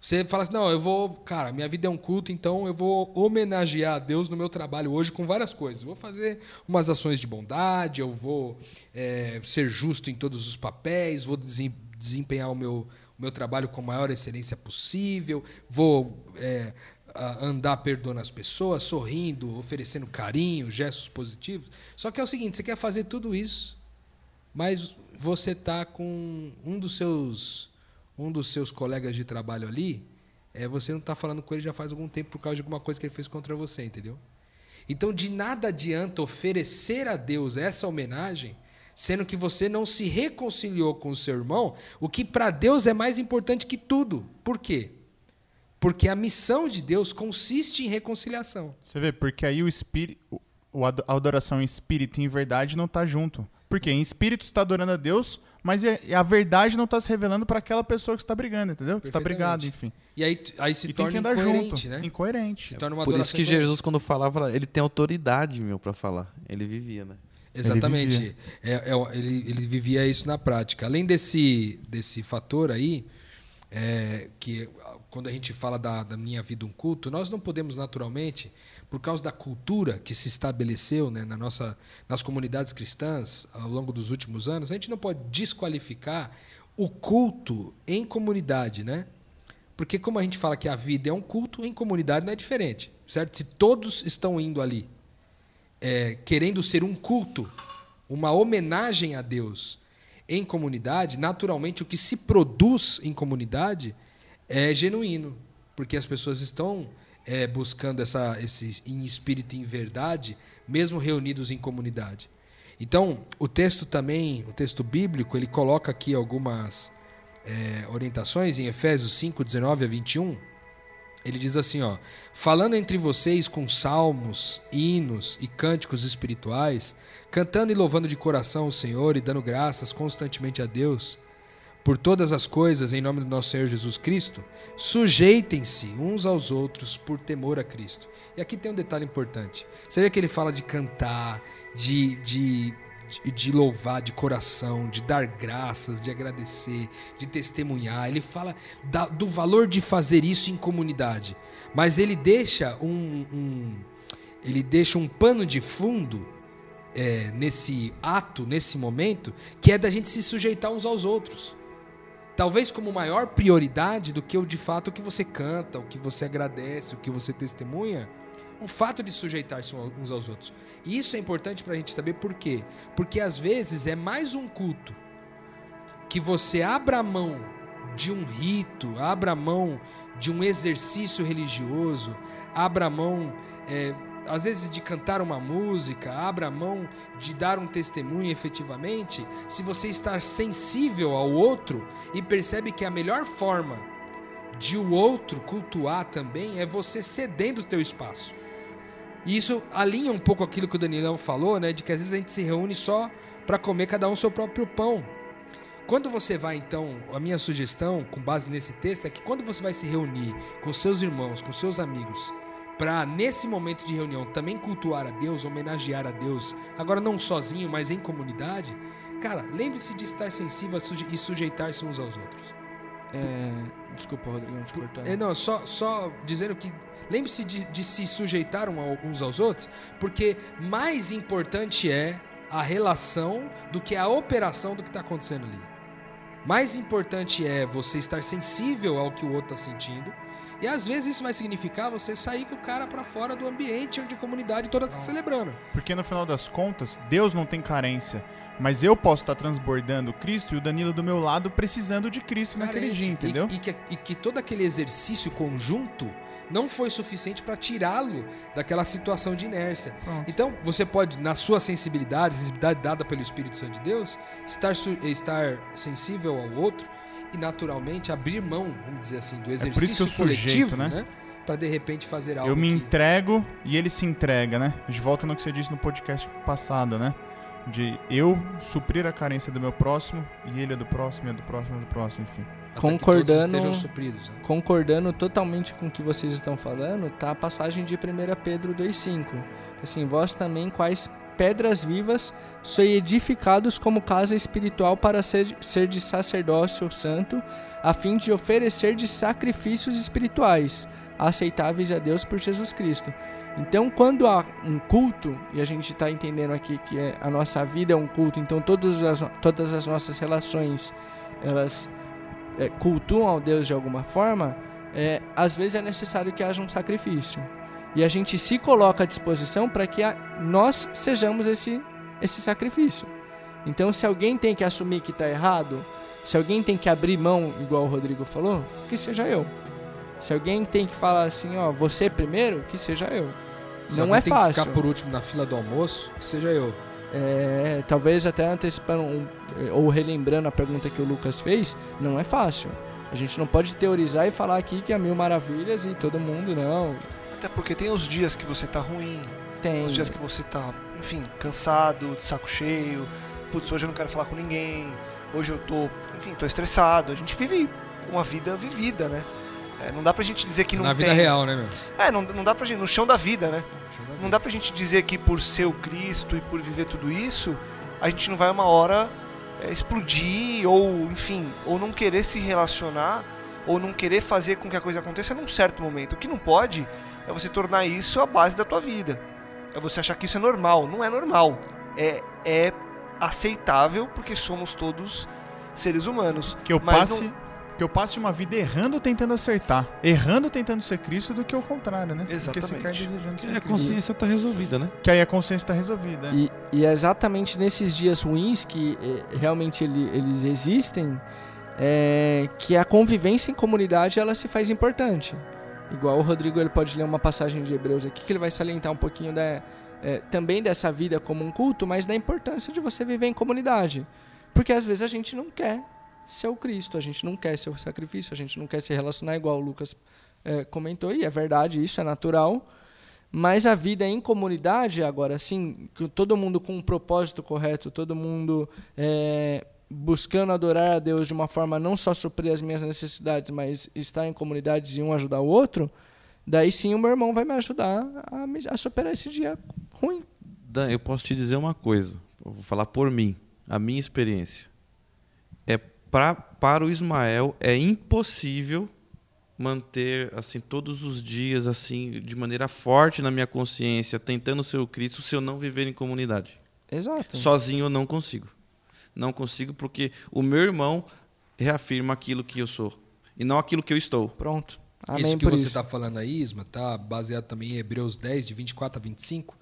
Você fala assim, não, eu vou, cara, minha vida é um culto, então eu vou homenagear a Deus no meu trabalho hoje com várias coisas. vou fazer umas ações de bondade, eu vou é, ser justo em todos os papéis, vou desempenhar o meu, o meu trabalho com a maior excelência possível, vou é, andar perdoando as pessoas, sorrindo, oferecendo carinho, gestos positivos. Só que é o seguinte: você quer fazer tudo isso, mas você está com um dos seus um dos seus colegas de trabalho ali, é, você não está falando com ele já faz algum tempo por causa de alguma coisa que ele fez contra você, entendeu? Então, de nada adianta oferecer a Deus essa homenagem sendo que você não se reconciliou com o seu irmão, o que para Deus é mais importante que tudo. Por quê? Porque a missão de Deus consiste em reconciliação. Você vê, porque aí o espírito, a adoração em espírito e em verdade não está junto. Porque em espírito está adorando a Deus, mas a verdade não está se revelando para aquela pessoa que está brigando, entendeu? Que está brigado, enfim. E aí, aí se e torna tem que andar incoerente, junto, né? Incoerente. Se torna uma Por isso que Jesus, quando falava, ele tem autoridade, meu, para falar. Ele vivia, né? Exatamente. Ele vivia. É, é, ele, ele vivia isso na prática. Além desse, desse fator aí, é, que quando a gente fala da, da, minha vida um culto, nós não podemos naturalmente, por causa da cultura que se estabeleceu né, na nossa, nas comunidades cristãs ao longo dos últimos anos, a gente não pode desqualificar o culto em comunidade, né? Porque como a gente fala que a vida é um culto, em comunidade não é diferente, certo? Se todos estão indo ali é, querendo ser um culto, uma homenagem a Deus em comunidade, naturalmente o que se produz em comunidade é genuíno, porque as pessoas estão é, buscando essa, esse em espírito e em verdade, mesmo reunidos em comunidade. Então, o texto também, o texto bíblico, ele coloca aqui algumas é, orientações em Efésios 5, 19 a 21 ele diz assim, ó: "Falando entre vocês com salmos, hinos e cânticos espirituais, cantando e louvando de coração o Senhor e dando graças constantemente a Deus por todas as coisas em nome do nosso Senhor Jesus Cristo, sujeitem-se uns aos outros por temor a Cristo." E aqui tem um detalhe importante. Você vê que ele fala de cantar, de, de de, de louvar de coração, de dar graças, de agradecer, de testemunhar. Ele fala da, do valor de fazer isso em comunidade. Mas ele deixa um, um ele deixa um pano de fundo é, nesse ato, nesse momento, que é da gente se sujeitar uns aos outros. Talvez como maior prioridade do que o de fato o que você canta, o que você agradece, o que você testemunha, o fato de sujeitar-se uns aos outros. E isso é importante para a gente saber por quê? Porque às vezes é mais um culto que você abra mão de um rito, abra mão de um exercício religioso, abra mão, é, às vezes de cantar uma música, abra mão de dar um testemunho efetivamente, se você estar sensível ao outro e percebe que a melhor forma de o outro cultuar também é você cedendo o teu espaço. E isso alinha um pouco aquilo que o Danilão falou, né, de que às vezes a gente se reúne só para comer cada um seu próprio pão. Quando você vai, então, a minha sugestão, com base nesse texto, é que quando você vai se reunir com seus irmãos, com seus amigos, para nesse momento de reunião também cultuar a Deus, homenagear a Deus, agora não sozinho, mas em comunidade, cara, lembre-se de estar sensível e sujeitar-se uns aos outros. É, desculpa, Rodrigo, te cortar. É, não, só, só dizendo que lembre-se de, de se sujeitar uns aos outros, porque mais importante é a relação do que a operação do que está acontecendo ali. Mais importante é você estar sensível ao que o outro está sentindo. E às vezes isso vai significar você sair com o cara para fora do ambiente onde a comunidade toda está celebrando. Porque no final das contas, Deus não tem carência. Mas eu posso estar tá transbordando Cristo e o Danilo do meu lado precisando de Cristo naquele dia, entendeu? E, e, que, e que todo aquele exercício conjunto não foi suficiente para tirá-lo daquela situação de inércia. Pronto. Então, você pode, na sua sensibilidade, sensibilidade dada pelo Espírito Santo de Deus, estar, estar sensível ao outro e, naturalmente, abrir mão, vamos dizer assim, do exercício é coletivo, sujeito, né? né? Para de repente fazer algo. Eu me que... entrego e ele se entrega, né? De volta no que você disse no podcast passado, né? De eu suprir a carência do meu próximo e ele é do próximo, é do próximo, é do próximo, enfim concordando, supridos, né? concordando totalmente com o que vocês estão falando, tá a passagem de 1 Pedro 2,5. Assim, vós também, quais pedras vivas, sois edificados como casa espiritual para ser, ser de sacerdócio santo, a fim de oferecer de sacrifícios espirituais, aceitáveis a Deus por Jesus Cristo. Então, quando há um culto, e a gente está entendendo aqui que é, a nossa vida é um culto, então todas as, todas as nossas relações, elas é, cultuam ao Deus de alguma forma, é, às vezes é necessário que haja um sacrifício. E a gente se coloca à disposição para que a, nós sejamos esse, esse sacrifício. Então, se alguém tem que assumir que está errado, se alguém tem que abrir mão, igual o Rodrigo falou, que seja eu. Se alguém tem que falar assim, ó, você primeiro, que seja eu. Se Não é tem fácil. que ficar por último na fila do almoço, que seja eu. É, talvez até antecipando um, ou relembrando a pergunta que o Lucas fez, não é fácil. A gente não pode teorizar e falar aqui que é mil maravilhas e todo mundo não. Até porque tem os dias que você tá ruim, tem os dias que você tá, enfim, cansado, de saco cheio. Putz, hoje eu não quero falar com ninguém. Hoje eu tô, enfim, tô estressado. A gente vive uma vida vivida, né? É, não dá pra gente dizer que não Na tem. vida real, né, meu? É, não, não dá pra gente. No chão da vida, né? Não dá pra gente dizer que por ser o Cristo e por viver tudo isso, a gente não vai uma hora é, explodir ou, enfim, ou não querer se relacionar ou não querer fazer com que a coisa aconteça num certo momento. O que não pode é você tornar isso a base da tua vida. É você achar que isso é normal. Não é normal. É, é aceitável porque somos todos seres humanos. Que eu passe. Não que eu passe uma vida errando tentando acertar, errando tentando ser Cristo do que o contrário, né? Exatamente. Que a consciência está resolvida, né? Que aí a consciência está resolvida. É. E, e, é exatamente nesses dias ruins que eh, realmente ele, eles existem, é, que a convivência em comunidade ela se faz importante. Igual o Rodrigo ele pode ler uma passagem de Hebreus aqui que ele vai salientar um pouquinho da, é, também dessa vida como um culto, mas da importância de você viver em comunidade. Porque às vezes a gente não quer ser o Cristo. A gente não quer ser o sacrifício, a gente não quer se relacionar igual o Lucas é, comentou, e é verdade, isso é natural. Mas a vida em comunidade, agora sim, todo mundo com um propósito correto, todo mundo é, buscando adorar a Deus de uma forma não só suprir as minhas necessidades, mas estar em comunidades e um ajudar o outro, daí sim o meu irmão vai me ajudar a, a superar esse dia ruim. Dan, eu posso te dizer uma coisa, vou falar por mim, a minha experiência. Pra, para o Ismael é impossível manter assim todos os dias assim de maneira forte na minha consciência tentando ser o Cristo se eu não viver em comunidade. Exato. Sozinho eu não consigo. Não consigo porque o meu irmão reafirma aquilo que eu sou e não aquilo que eu estou. Pronto. Amém isso que você está falando aí, Isma, está baseado também em Hebreus 10, de 24 a 25,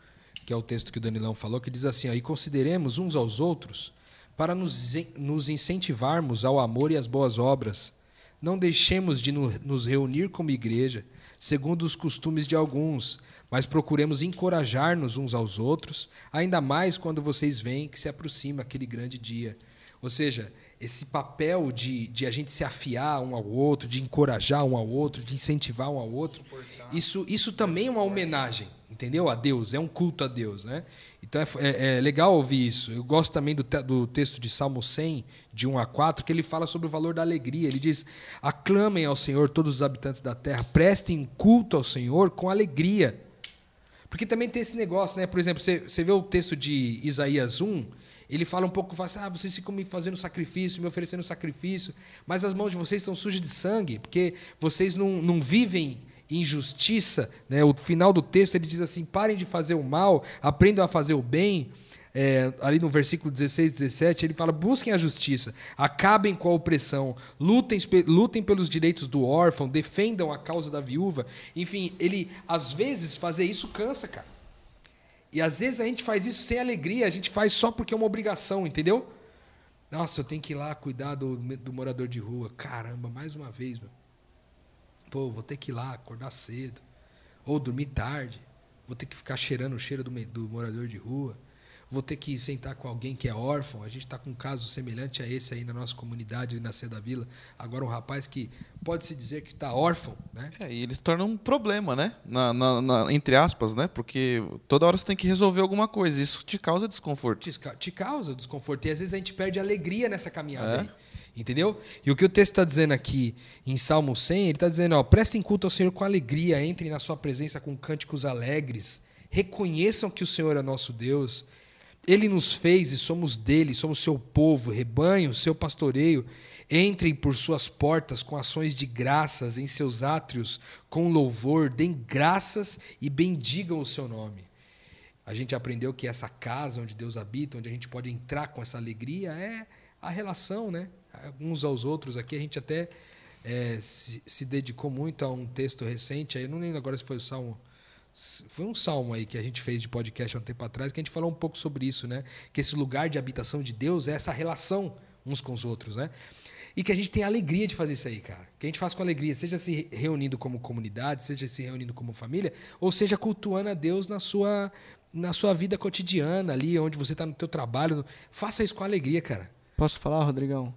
que é o texto que o Danilão falou, que diz assim: aí consideremos uns aos outros para nos, nos incentivarmos ao amor e às boas obras. Não deixemos de nos reunir como igreja, segundo os costumes de alguns, mas procuremos encorajar-nos uns aos outros, ainda mais quando vocês veem que se aproxima aquele grande dia. Ou seja, esse papel de, de a gente se afiar um ao outro, de encorajar um ao outro, de incentivar um ao outro, isso, isso também é uma homenagem, entendeu? A Deus, é um culto a Deus, né? Então é, é, é legal ouvir isso. Eu gosto também do, te, do texto de Salmo 100, de 1 a 4, que ele fala sobre o valor da alegria. Ele diz: Aclamem ao Senhor todos os habitantes da terra, prestem culto ao Senhor com alegria. Porque também tem esse negócio, né? Por exemplo, você, você vê o texto de Isaías 1, ele fala um pouco, fala assim, ah, vocês ficam me fazendo sacrifício, me oferecendo sacrifício, mas as mãos de vocês estão sujas de sangue, porque vocês não, não vivem injustiça. Né? O final do texto ele diz assim: parem de fazer o mal, aprendam a fazer o bem. É, ali no versículo 16, 17, ele fala: busquem a justiça, acabem com a opressão, lutem, lutem pelos direitos do órfão, defendam a causa da viúva. Enfim, ele, às vezes, fazer isso cansa, cara. E às vezes a gente faz isso sem alegria, a gente faz só porque é uma obrigação, entendeu? Nossa, eu tenho que ir lá cuidar do, do morador de rua. Caramba, mais uma vez, meu. Pô, vou ter que ir lá, acordar cedo. Ou dormir tarde. Vou ter que ficar cheirando o cheiro do, do morador de rua. Vou ter que sentar com alguém que é órfão. A gente está com um caso semelhante a esse aí na nossa comunidade, ali na Ceia da Vila. Agora, um rapaz que pode-se dizer que está órfão. Né? É, e ele se torna um problema, né? Na, na, na, entre aspas, né? Porque toda hora você tem que resolver alguma coisa. Isso te causa desconforto. Te, te causa desconforto. E às vezes a gente perde alegria nessa caminhada é. aí. Entendeu? E o que o texto está dizendo aqui em Salmo 100, ele está dizendo: ó, prestem culto ao Senhor com alegria, entrem na sua presença com cânticos alegres, reconheçam que o Senhor é nosso Deus. Ele nos fez e somos dele, somos seu povo, rebanho, seu pastoreio. Entrem por suas portas com ações de graças, em seus átrios com louvor, deem graças e bendigam o seu nome. A gente aprendeu que essa casa onde Deus habita, onde a gente pode entrar com essa alegria, é a relação, né? Uns aos outros aqui. A gente até é, se, se, dedicou muito a um texto recente, aí eu não lembro agora se foi o Salmo. Foi um salmo aí que a gente fez de podcast há um tempo atrás, que a gente falou um pouco sobre isso, né? Que esse lugar de habitação de Deus é essa relação uns com os outros, né? E que a gente tem alegria de fazer isso aí, cara. Que a gente faz com alegria, seja se reunindo como comunidade, seja se reunindo como família, ou seja cultuando a Deus na sua na sua vida cotidiana, ali onde você está no teu trabalho. Faça isso com alegria, cara. Posso falar, Rodrigão?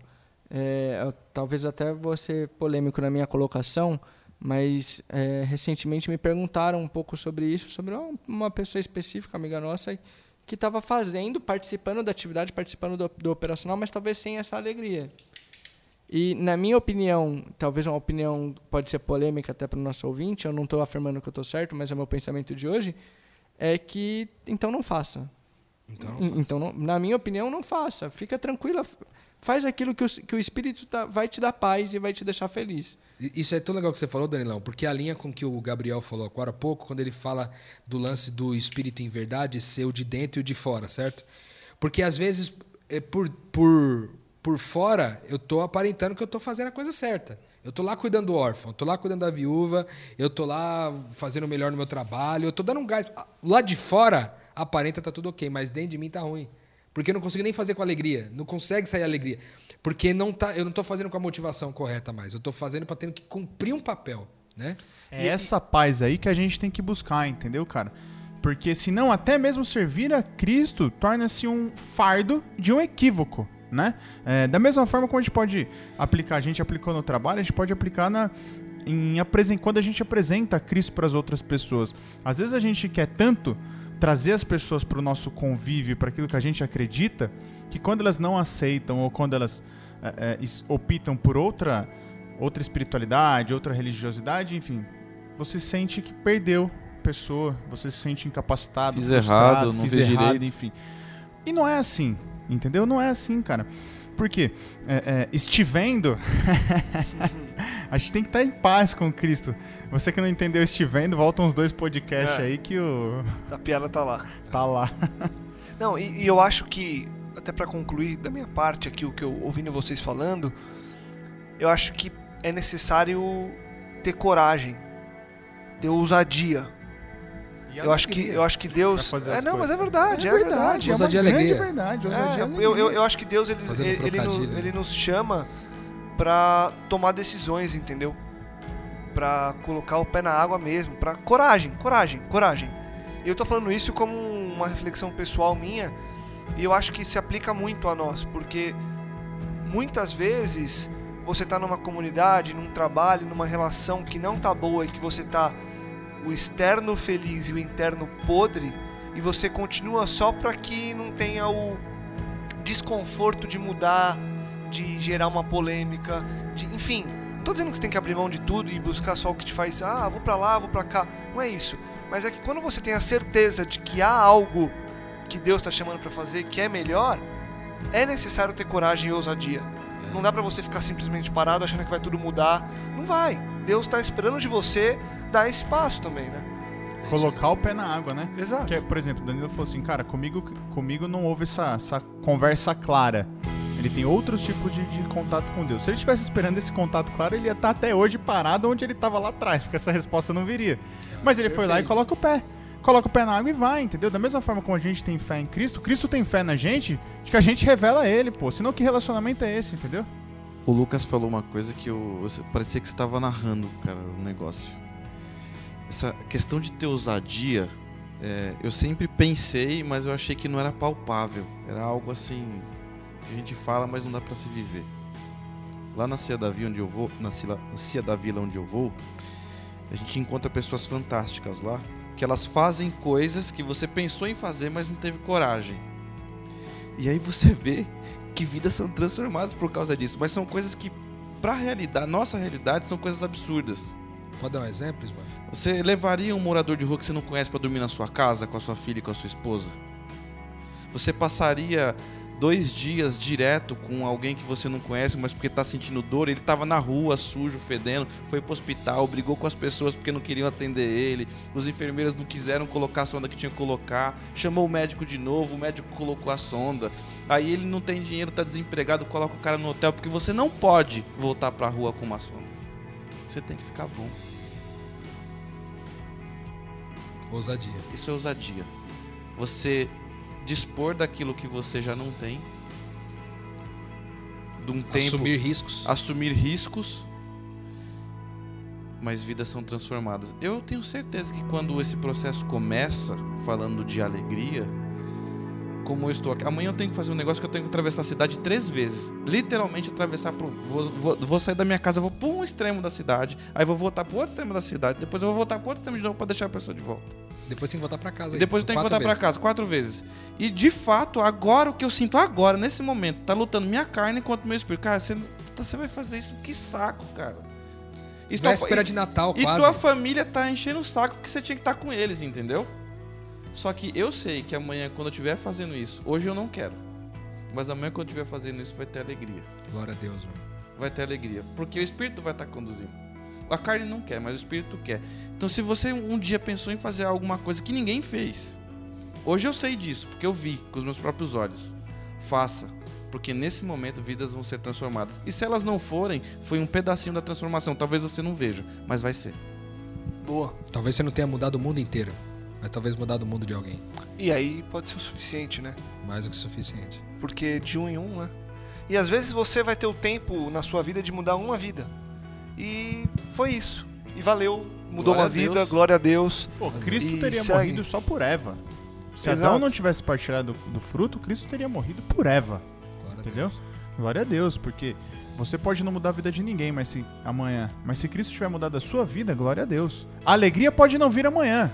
É, talvez até vou ser polêmico na minha colocação, mas é, recentemente me perguntaram um pouco sobre isso, sobre uma, pessoa específica, amiga nossa, que estava fazendo, participando da atividade, participando do, do, operacional, mas talvez sem essa alegria. E, na minha opinião, talvez uma opinião pode ser polêmica até para o nosso ouvinte, eu não estou afirmando que eu estou certo, mas é o meu pensamento de hoje, é que então não faça. Então, não faça. então não, na minha opinião, não faça. Fica tranquila Faz aquilo que o, que o Espírito tá, vai te dar paz e vai te deixar feliz. Isso é tão legal que você falou, Danilão, porque a linha com que o Gabriel falou agora há pouco, quando ele fala do lance do Espírito em verdade ser o de dentro e o de fora, certo? Porque às vezes, é por, por, por fora, eu estou aparentando que eu estou fazendo a coisa certa. Eu estou lá cuidando do órfão, estou lá cuidando da viúva, eu estou lá fazendo o melhor no meu trabalho, eu estou dando um gás. Lá de fora, aparenta tá tudo ok, mas dentro de mim tá ruim. Porque eu não consigo nem fazer com alegria. Não consegue sair alegria. Porque não tá, eu não estou fazendo com a motivação correta mais. Eu estou fazendo para ter que cumprir um papel. Né? É e, essa paz aí que a gente tem que buscar, entendeu, cara? Porque senão até mesmo servir a Cristo torna-se um fardo de um equívoco. Né? É, da mesma forma como a gente pode aplicar, a gente aplicou no trabalho, a gente pode aplicar na, em, quando a gente apresenta Cristo para as outras pessoas. Às vezes a gente quer tanto trazer as pessoas para o nosso convívio, para aquilo que a gente acredita, que quando elas não aceitam ou quando elas é, é, optam por outra, outra espiritualidade, outra religiosidade, enfim, você sente que perdeu a pessoa, você se sente incapacitado, fiz errado, não fiz errado, direito. enfim. E não é assim, entendeu? Não é assim, cara. Porque é, é, estivendo, a gente tem que estar em paz com Cristo. Você que não entendeu estivendo, volta uns dois podcasts é. aí que o. A piada tá lá. Tá lá. não, e, e eu acho que, até para concluir da minha parte aqui, o que eu ouvindo vocês falando, eu acho que é necessário ter coragem, ter ousadia eu acho que eu acho que Deus é não, mas é verdade, é, é verdade. É ousadia alegria. verdade, ousadia é, eu, eu, eu acho que Deus ele ele, ele, ele nos chama para tomar decisões, entendeu? para colocar o pé na água mesmo, para coragem, coragem, coragem. E eu tô falando isso como uma reflexão pessoal minha, e eu acho que se aplica muito a nós, porque muitas vezes você tá numa comunidade, num trabalho, numa relação que não tá boa e que você tá o externo feliz e o interno podre, e você continua só para que não tenha o desconforto de mudar, de gerar uma polêmica, de, enfim, não tô dizendo que você tem que abrir mão de tudo e buscar só o que te faz, ah, vou para lá, vou para cá. Não é isso. Mas é que quando você tem a certeza de que há algo que Deus está chamando para fazer que é melhor, é necessário ter coragem e ousadia. Não dá para você ficar simplesmente parado achando que vai tudo mudar. Não vai. Deus está esperando de você dar esse passo também, né? Colocar o pé na água, né? Exato. Que, por exemplo, o Danilo falou assim, cara, comigo, comigo não houve essa, essa conversa clara. Ele tem outros tipos de, de contato com Deus. Se ele estivesse esperando esse contato claro, ele ia estar até hoje parado onde ele estava lá atrás, porque essa resposta não viria. Mas ele foi lá e coloca o pé. Coloca o pé na água e vai, entendeu? Da mesma forma como a gente tem fé em Cristo, Cristo tem fé na gente, de que a gente revela ele, pô. Senão que relacionamento é esse, entendeu? O Lucas falou uma coisa que eu, parecia que você estava narrando, cara, o negócio. Essa questão de ter ousadia, é, eu sempre pensei, mas eu achei que não era palpável. Era algo assim a gente fala, mas não dá pra se viver. Lá na Cia da Vila onde eu vou, na Cia, da Vila onde eu vou, a gente encontra pessoas fantásticas lá, que elas fazem coisas que você pensou em fazer, mas não teve coragem. E aí você vê que vidas são transformadas por causa disso, mas são coisas que pra realidade, nossa realidade, são coisas absurdas. Pode dar um exemplo, Ismael? Você levaria um morador de rua que você não conhece pra dormir na sua casa com a sua filha e com a sua esposa? Você passaria dois dias direto com alguém que você não conhece, mas porque tá sentindo dor, ele tava na rua, sujo, fedendo, foi pro hospital, brigou com as pessoas porque não queriam atender ele, os enfermeiros não quiseram colocar a sonda que tinha que colocar, chamou o médico de novo, o médico colocou a sonda, aí ele não tem dinheiro, tá desempregado, coloca o cara no hotel, porque você não pode voltar pra rua com uma sonda. Você tem que ficar bom. Ousadia. Isso é ousadia. Você dispor daquilo que você já não tem. De um tempo. Assumir riscos. assumir riscos. Mas vidas são transformadas. Eu tenho certeza que quando esse processo começa, falando de alegria, como eu estou aqui. Amanhã eu tenho que fazer um negócio que eu tenho que atravessar a cidade três vezes. Literalmente atravessar pro. Vou, vou, vou sair da minha casa, vou para um extremo da cidade, aí vou voltar para outro extremo da cidade, depois eu vou voltar para outro extremo de novo para deixar a pessoa de volta. Depois tem que voltar pra casa. E depois eu tenho que voltar pra casa quatro vezes. E de fato, agora o que eu sinto agora, nesse momento, tá lutando minha carne contra o meu espírito. Cara, você, você vai fazer isso? Que saco, cara. E tua, Véspera de Natal, e quase. tua família tá enchendo o saco porque você tinha que estar com eles, entendeu? Só que eu sei que amanhã, quando eu estiver fazendo isso, hoje eu não quero. Mas amanhã, quando eu estiver fazendo isso, vai ter alegria. Glória a Deus, mano. Vai ter alegria. Porque o espírito vai estar conduzindo. A carne não quer, mas o espírito quer. Então, se você um dia pensou em fazer alguma coisa que ninguém fez, hoje eu sei disso, porque eu vi com os meus próprios olhos. Faça, porque nesse momento vidas vão ser transformadas. E se elas não forem, foi um pedacinho da transformação. Talvez você não veja, mas vai ser. Boa. Talvez você não tenha mudado o mundo inteiro, mas talvez mudado o mundo de alguém. E aí pode ser o suficiente, né? Mais do que suficiente. Porque de um em um, né? E às vezes você vai ter o tempo na sua vida de mudar uma vida. E foi isso. E valeu. Mudou Glória uma a vida, Deus. glória a Deus. Pô, Cristo E teria segue. morrido só por Eva. Se Exato. Adão não tivesse partilhado do, do fruto, Cristo teria morrido por Eva. Glória a Entendeu? Deus. Glória a Deus, porque você pode não mudar a vida de ninguém, mas se amanhã, mas se Cristo tiver mudado a sua vida, glória a Deus. A alegria pode não vir amanhã,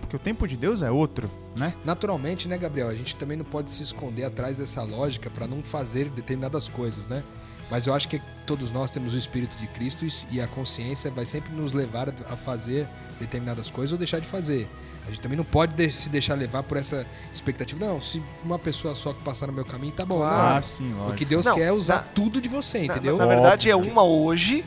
porque o tempo de Deus é outro, né? Naturalmente, né, Gabriel? A gente também não pode se esconder atrás dessa lógica para não fazer determinadas coisas, né? Mas eu acho que todos nós temos o Espírito de Cristo e a consciência vai sempre nos levar a fazer determinadas coisas ou deixar de fazer. A gente também não pode de- se deixar levar por essa expectativa. Não, se uma pessoa só que passar no meu caminho, tá bom. Claro. Não. Ah, sim, O que Deus Não, quer é usar na- tudo de você, Na- entendeu? Na, verdade é Óbvio. uma hoje,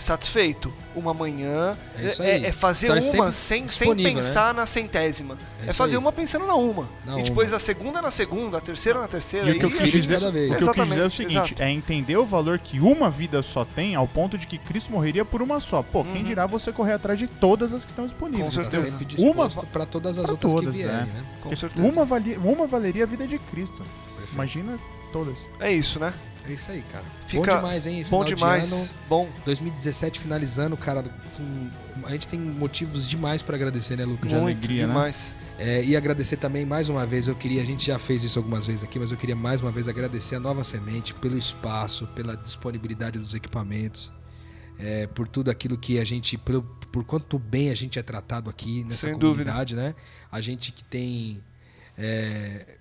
satisfeito. Uma amanhã. É isso É, aí. é fazer Então é uma sem, sem né? pensar na centésima. É É, fazer aí. uma pensando na uma. Na e depois uma. a segunda na segunda, a terceira na terceira. E o que eu e quis dizer, o que eu quis dizer é o seguinte, exato. é entender o valor que uma vida só tem ao ponto de que Cristo morreria por uma só. Pô, quem Uhum. dirá você correr atrás de todas as que estão disponíveis. Com certeza. sempre Uma para todas as pra outras todas, que vierem, é. né? Com certeza. Uma, valia, uma valeria a vida de Cristo. Perfeito. Imagina todas. É isso, né? É isso aí, cara. Fica bom demais, hein? Bom Final de demais. ano, Bom. 2017 finalizando, cara. com- A gente tem motivos demais pra agradecer, né, Lucas? De Muito alegria, né? demais. É, e agradecer também mais uma vez, eu queria, a gente já fez isso algumas vezes aqui, mas eu queria mais uma vez agradecer a Nova Semente pelo espaço, pela disponibilidade dos equipamentos, é, por tudo aquilo que a gente, pelo, por quanto bem a gente é tratado aqui nessa Sem dúvida. comunidade, né? A gente que tem é,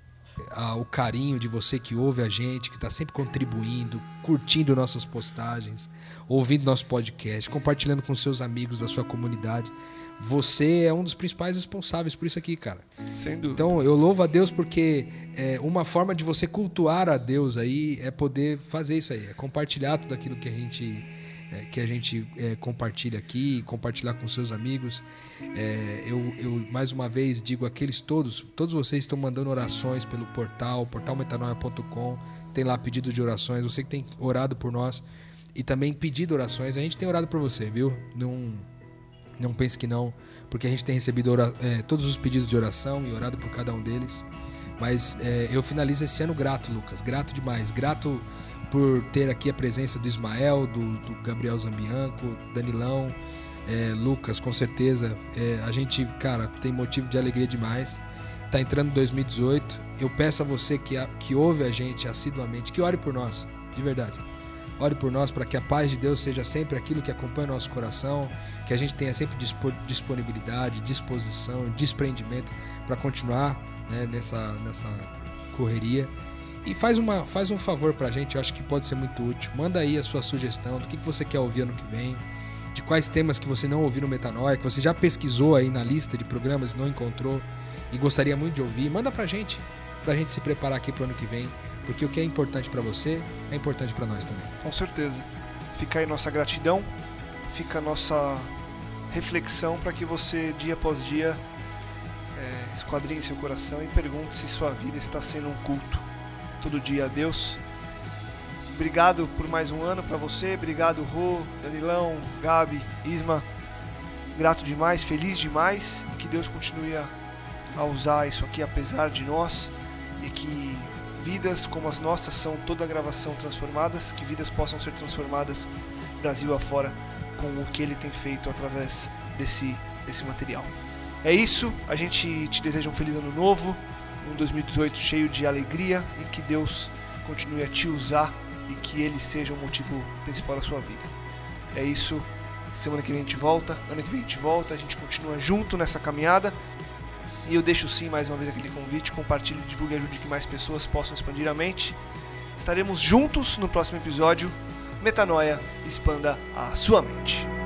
a- o carinho de você que ouve a gente, que está sempre contribuindo, curtindo nossas postagens, ouvindo nosso podcast, compartilhando com seus amigos da sua comunidade. Você é um dos principais responsáveis por isso aqui, cara. Sem dúvida. Então eu louvo a Deus porque é, uma forma de você cultuar a Deus aí é poder fazer isso aí, é compartilhar tudo aquilo que a gente é, que a gente é, compartilha aqui, compartilhar com seus amigos. É, eu, eu mais uma vez digo aqueles todos, todos vocês estão mandando orações pelo portal, portalmetanoia.com, tem lá pedido de orações, você que tem orado por nós e também pedido orações, a gente tem orado por você, viu? Não não pense que não, porque a gente tem recebido ora- é, todos os pedidos de oração e orado por cada um deles. Mas é, eu finalizo esse ano grato, Lucas. Grato demais. Grato por ter aqui a presença do Ismael, do, do Gabriel Zambianco, Danilão, é, Lucas, com certeza. É, a gente, cara, tem motivo de alegria demais. Tá entrando 2018. Eu peço a você que, a- que ouve a gente assiduamente, que ore por nós, de verdade. Ore por nós para que a paz de Deus seja sempre aquilo que acompanha o nosso coração, que a gente tenha sempre dispo- disponibilidade, disposição, desprendimento para continuar né, nessa, nessa correria. E faz, uma, faz um favor para a gente, eu acho que pode ser muito útil. Manda aí a sua sugestão do que, que você quer ouvir ano que vem, de quais temas que você não ouviu no Metanoia, que você já pesquisou aí na lista de programas e não encontrou e gostaria muito de ouvir. Manda para a gente, para a gente se preparar aqui para o ano que vem, porque o que é importante para você é importante para nós também. Com certeza. Fica aí nossa gratidão, fica a nossa reflexão para que você, dia após dia, é, esquadrinhe seu coração e pergunte se sua vida está sendo um culto todo dia a Deus. Obrigado por mais um ano para você, obrigado Rô, Danilão, Gabi, Isma. Grato demais, feliz demais e que Deus continue a, a usar isso aqui apesar de nós e que vidas como as nossas são toda a gravação transformadas, que vidas possam ser transformadas Brasil afora com o que ele tem feito através desse, desse material. É isso, a gente te deseja um feliz ano novo, um 2018 cheio de alegria e que Deus continue a te usar e que ele seja o motivo principal da sua vida. É isso, semana que vem a gente volta, ano que vem a gente volta, a gente continua junto nessa caminhada e eu deixo sim mais uma vez aquele convite, compartilhe, divulgue e ajude que mais pessoas possam expandir a mente. Estaremos juntos no próximo episódio. Metanoia, expanda a sua mente.